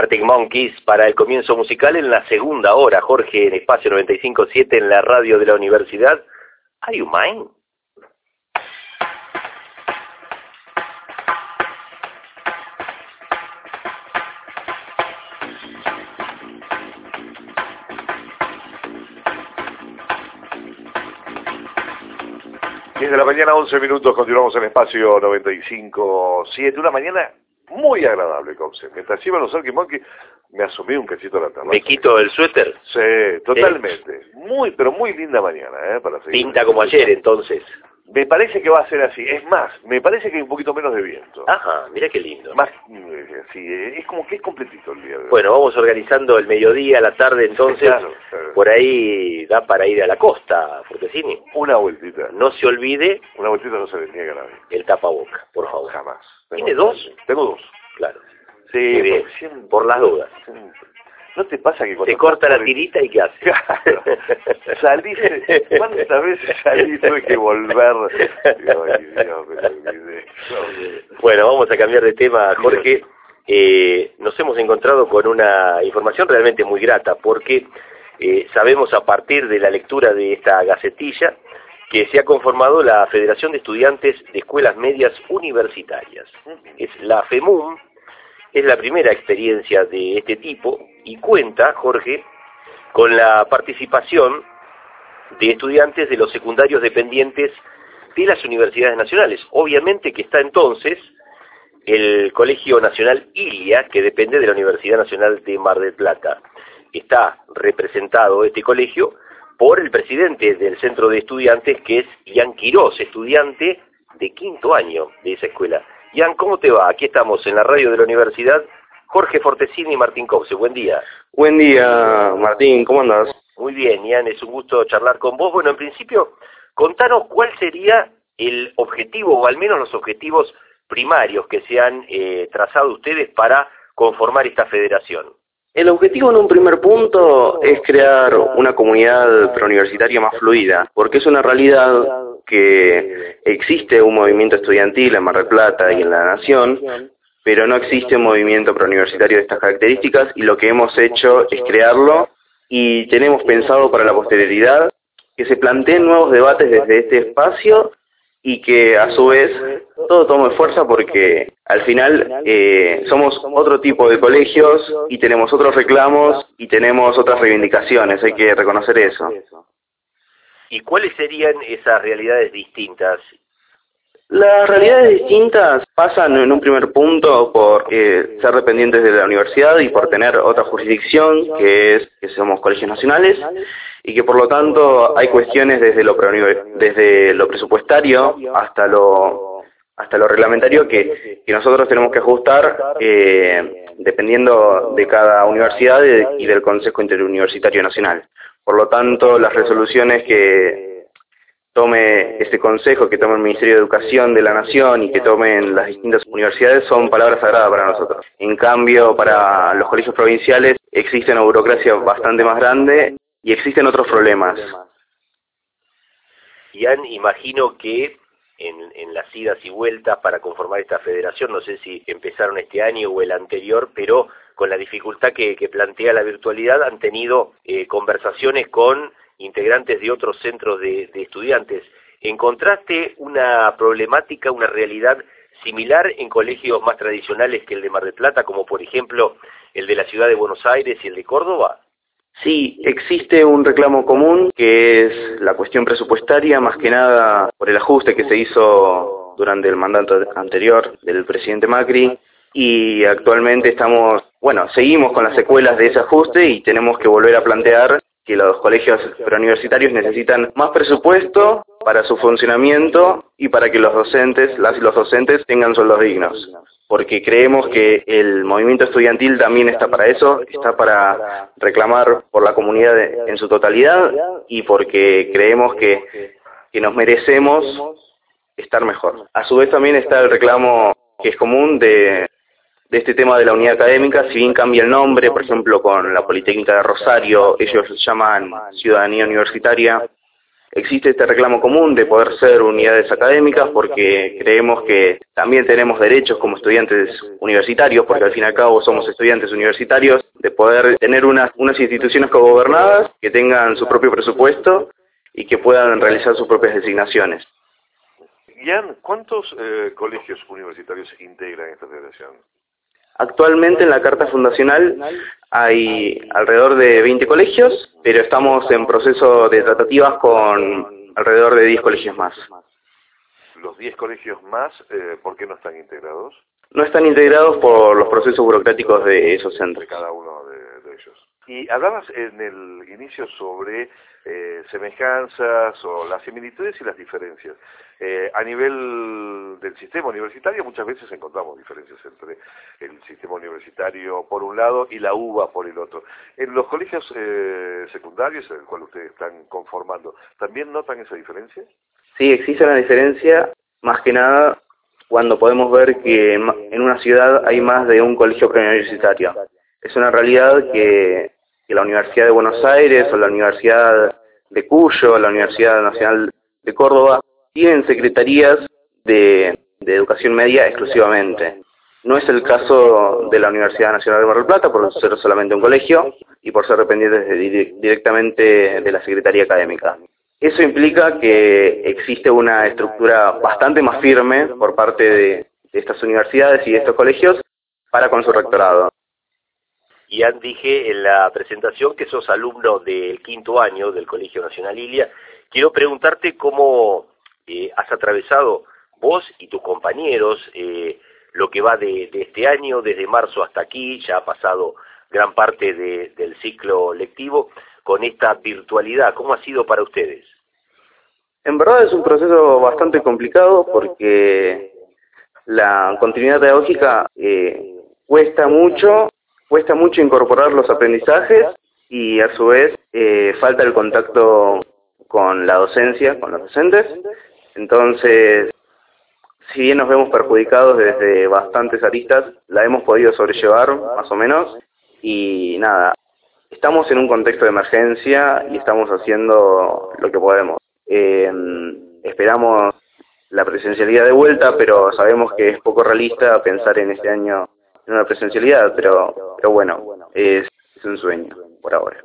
Arctic Monkeys para el comienzo musical en la segunda hora, Jorge, en Espacio 95.7 en la radio de la universidad. Are you mine? Desde la mañana 11 minutos continuamos en espacio 95.7, una mañana muy agradable, Conce. Mientras iba a los Monkey, me asumí un quesito a la terraza. ¿Me quito el suéter? Sí, totalmente. Muy, pero muy linda mañana, ¿eh? Para seguir. Pinta como ayer, entonces. Me parece que va a ser así. Es más, me parece que hay un poquito menos de viento. Ajá, mira qué lindo. Más, eh, sí, eh, es como que es completito el día de hoy. Bueno, vamos organizando el mediodía, la tarde, entonces, Claro, claro. por ahí da para ir a la costa, Fortesini. Una vueltita. No se olvide Una vueltita no se le niega nadie. el tapaboca, por favor. Jamás. ¿Tiene dos? Tengo dos. Claro. Sí, bien, Siempre. por las dudas. Siempre. ¿No te pasa que cuando Se corta la tirita y ¿qué hace? Claro. Salís, ¿cuántas veces salí tuve que volver? Ay, Dios. Bueno, vamos a cambiar de tema, Jorge. Eh, nos hemos encontrado con una información realmente muy grata porque eh, sabemos a partir de la lectura de esta gacetilla que se ha conformado la Federación de Estudiantes de Escuelas Medias Universitarias. Es la FEMUM, es la primera experiencia de este tipo y cuenta, Jorge, con la participación de estudiantes de los secundarios dependientes de las universidades nacionales. Obviamente que está entonces el Colegio Nacional ILIA, que depende de la Universidad Nacional de Mar del Plata. Está representado este colegio por el presidente del centro de estudiantes, que es Ian Quirós, estudiante de quinto año de esa escuela. Ian, ¿cómo te va? Aquí estamos en la radio de la universidad. Jorge Fortesini y Martín Copse, buen día. Buen día, Martín, ¿cómo andas? Muy bien, Ian, es un gusto charlar con vos. Bueno, en principio, contanos cuál sería el objetivo, o al menos los objetivos primarios que se han eh, trazado ustedes para conformar esta federación. El objetivo en un primer punto es crear una comunidad preuniversitaria más fluida, porque es una realidad que existe un movimiento estudiantil en Mar del Plata y en la Nación, pero no existe un movimiento preuniversitario de estas características y lo que hemos hecho es crearlo y tenemos pensado para la posterioridad que se planteen nuevos debates desde este espacio y que a su vez todo tome fuerza porque al final eh, somos otro tipo de colegios y tenemos otros reclamos y tenemos otras reivindicaciones, hay que reconocer eso. ¿Y cuáles serían esas realidades distintas? Las realidades distintas pasan en un primer punto por eh, ser dependientes de la universidad y por tener otra jurisdicción, que es que somos colegios nacionales, y que por lo tanto hay cuestiones desde lo, presupuestario hasta lo hasta lo reglamentario que, que nosotros tenemos que ajustar eh, dependiendo de cada universidad y del Consejo Interuniversitario Nacional. Por lo tanto, las resoluciones que tome este consejo, que tome el Ministerio de Educación de la Nación y que tomen las distintas universidades son palabras sagradas para nosotros. En cambio, para los colegios provinciales existe una burocracia bastante más grande y existen otros problemas. Ian, imagino que en, en las idas y vueltas para conformar esta federación, no sé si empezaron este año o el anterior, pero con la dificultad que, plantea la virtualidad han tenido eh, conversaciones con integrantes de otros centros de, de estudiantes. ¿Encontraste una problemática, una realidad similar en colegios más tradicionales que el de Mar del Plata, como por ejemplo el de la ciudad de Buenos Aires y el de Córdoba? Sí, existe un reclamo común que es la cuestión presupuestaria, más que nada por el ajuste que se hizo durante el mandato anterior del presidente Macri y actualmente estamos, bueno, seguimos con las secuelas de ese ajuste y tenemos que volver a plantear que los colegios preuniversitarios necesitan más presupuesto para su funcionamiento y para que los docentes, las y los docentes tengan sueldos dignos. Porque creemos que el movimiento estudiantil también está para eso, está para reclamar por la comunidad en su totalidad y porque creemos que, que nos merecemos estar mejor. A su vez también está el reclamo que es común de, de este tema de la unidad académica, si bien cambia el nombre, por ejemplo, con la Politécnica de Rosario, ellos lo llaman Ciudadanía Universitaria, existe este reclamo común de poder ser unidades académicas porque creemos que también tenemos derechos como estudiantes universitarios, porque al fin y al cabo somos estudiantes universitarios, de poder tener unas, unas instituciones cogobernadas que tengan su propio presupuesto y que puedan realizar sus propias designaciones. Ian, ¿cuántos eh, colegios universitarios integran esta federación? Actualmente en la Carta Fundacional hay alrededor de 20 colegios, pero estamos en proceso de tratativas con alrededor de 10 colegios más. ¿Los 10 colegios más, eh, por qué no están integrados? No están integrados por los procesos burocráticos de esos centros. De cada uno de. Y hablabas en el inicio sobre eh, semejanzas o las similitudes y las diferencias. Eh, a nivel del sistema universitario muchas veces encontramos diferencias entre el sistema universitario por un lado y la UBA por el otro. En los colegios eh, secundarios en el cual ustedes están conformando, ¿también notan esa diferencia? Sí, existe una diferencia más que nada cuando podemos ver que en una ciudad hay más de un colegio preuniversitario. Es una realidad que, que la Universidad de Buenos Aires o la Universidad de Cuyo, la Universidad Nacional de Córdoba, tienen secretarías de, educación media exclusivamente. No es el caso de la Universidad Nacional de Mar del Plata por ser solamente un colegio y por ser dependientes directamente de la Secretaría Académica. Eso implica que existe una estructura bastante más firme por parte de, estas universidades y de estos colegios para con su rectorado. Ya dije en la presentación que sos alumno del quinto año del Colegio Nacional Ilia. Quiero preguntarte cómo eh, has atravesado vos y tus compañeros eh, lo que va de, este año, desde marzo hasta aquí, ya ha pasado gran parte del ciclo lectivo, con esta virtualidad. ¿Cómo ha sido para ustedes? En verdad es un proceso bastante complicado porque la continuidad pedagógica eh, cuesta mucho, cuesta mucho incorporar los aprendizajes y a su vez falta el contacto con la docencia, con los docentes, entonces, si bien nos vemos perjudicados desde bastantes aristas, la hemos podido sobrellevar más o menos y nada, estamos en un contexto de emergencia y estamos haciendo lo que podemos. Eh, esperamos la presencialidad de vuelta, pero sabemos que es poco realista pensar en este año en una presencialidad, pero, pero bueno, es un sueño por ahora.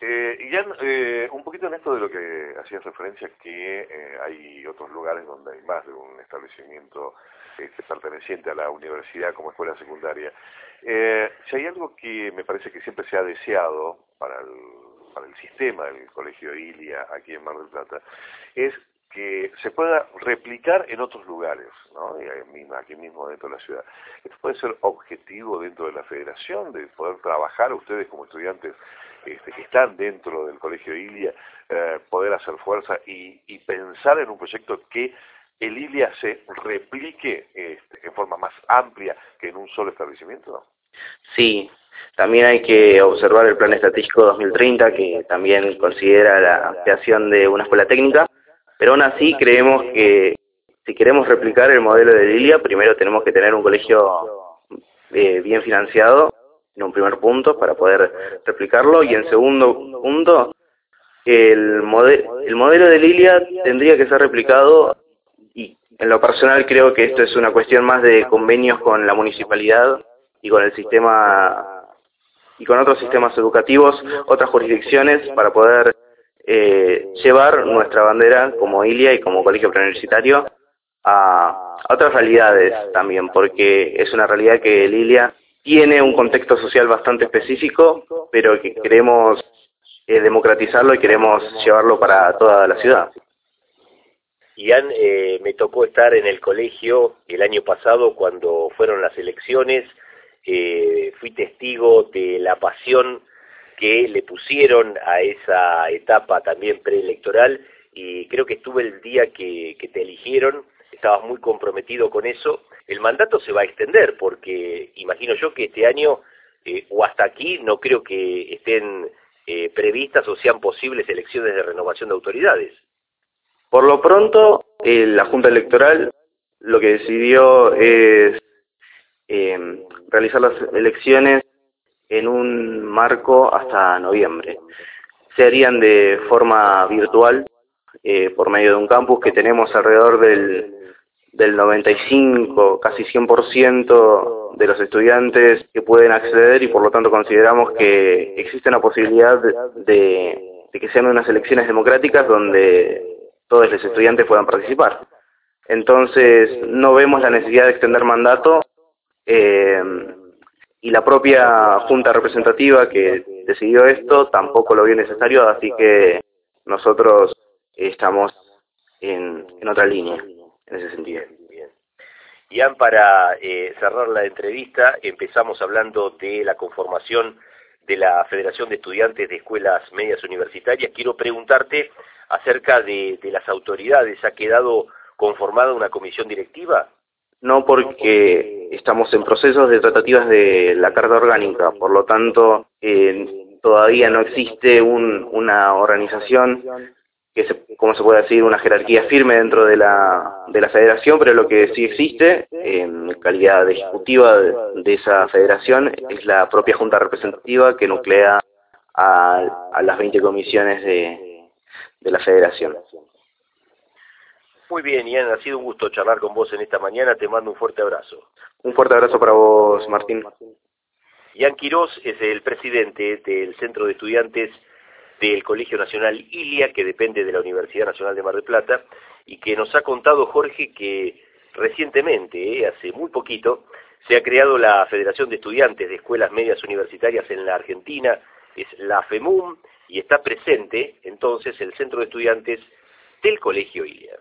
Eh, y ya eh, un poquito en esto de lo que hacías referencia, que eh, hay otros lugares donde hay más de un establecimiento este, perteneciente a la universidad como escuela secundaria. Eh, si hay algo que me parece que siempre se ha deseado para el, para el sistema del Colegio Ilia aquí en Mar del Plata, es que se pueda replicar en otros lugares, ¿no? aquí mismo dentro de la ciudad. Esto puede ser objetivo dentro de la federación, de poder trabajar ustedes como estudiantes este, que están dentro del Colegio Ilia, eh, poder hacer fuerza y, pensar en un proyecto que el Ilia se replique este, en forma más amplia que en un solo establecimiento? Sí, también hay que observar el Plan Estratégico 2030, que también considera la creación de una escuela técnica, pero aún así creemos que si queremos replicar el modelo de Lilia, primero tenemos que tener un colegio eh, bien financiado en un primer punto para poder replicarlo. Y en segundo punto el, el modelo de Lilia tendría que ser replicado y en lo personal creo que esto es una cuestión más de convenios con la municipalidad y con el sistema y con otros sistemas educativos, otras jurisdicciones para poder eh, llevar nuestra bandera como ILIA y como colegio preuniversitario a, otras realidades también, porque es una realidad que el ILIA tiene un contexto social bastante específico, pero que queremos eh, democratizarlo y queremos llevarlo para toda la ciudad. Ian, eh, me tocó estar en el colegio el año pasado cuando fueron las elecciones, fui testigo de la pasión que le pusieron a esa etapa también preelectoral y creo que estuve el día que, te eligieron, estabas muy comprometido con eso el mandato se va a extender, porque imagino yo que este año eh, o hasta aquí no creo que estén eh, previstas o sean posibles elecciones de renovación de autoridades. Por lo pronto, eh, la Junta Electoral lo que decidió es realizar las elecciones en un marco hasta noviembre. se harían de forma virtual eh, por medio de un campus que tenemos alrededor del, del 95, casi 100% de los estudiantes que pueden acceder y por lo tanto consideramos que existe una posibilidad de, que sean unas elecciones democráticas donde todos los estudiantes puedan participar. Entonces no vemos la necesidad de extender mandato eh, y la propia Junta Representativa que decidió esto tampoco lo vio necesario, así que nosotros estamos en, en otra línea en ese sentido. Ian, para eh, cerrar la entrevista, empezamos hablando de la conformación de la Federación de Estudiantes de Escuelas Medias Universitarias. Quiero preguntarte acerca de las autoridades. ¿Ha quedado conformada una comisión directiva? No, porque estamos en procesos de tratativas de la Carta Orgánica, por lo tanto, eh, todavía no existe un, una organización que como se puede decir, una jerarquía firme dentro de la, de federación, pero lo que sí existe, en calidad ejecutiva de, esa federación, es la propia junta representativa que nuclea a, las 20 comisiones de, de la federación. Muy bien, Ian, ha sido un gusto charlar con vos en esta mañana, te mando un fuerte abrazo. Un fuerte abrazo para vos, Martín. Ian Quirós es el presidente del Centro de Estudiantes del Colegio Nacional Ilia, que depende de la Universidad Nacional de Mar del Plata, y que nos ha contado Jorge que recientemente, eh, hace muy poquito, se ha creado la Federación de Estudiantes de Escuelas Medias Universitarias en la Argentina, es la FEMUM, y está presente entonces el Centro de Estudiantes del Colegio Ilia.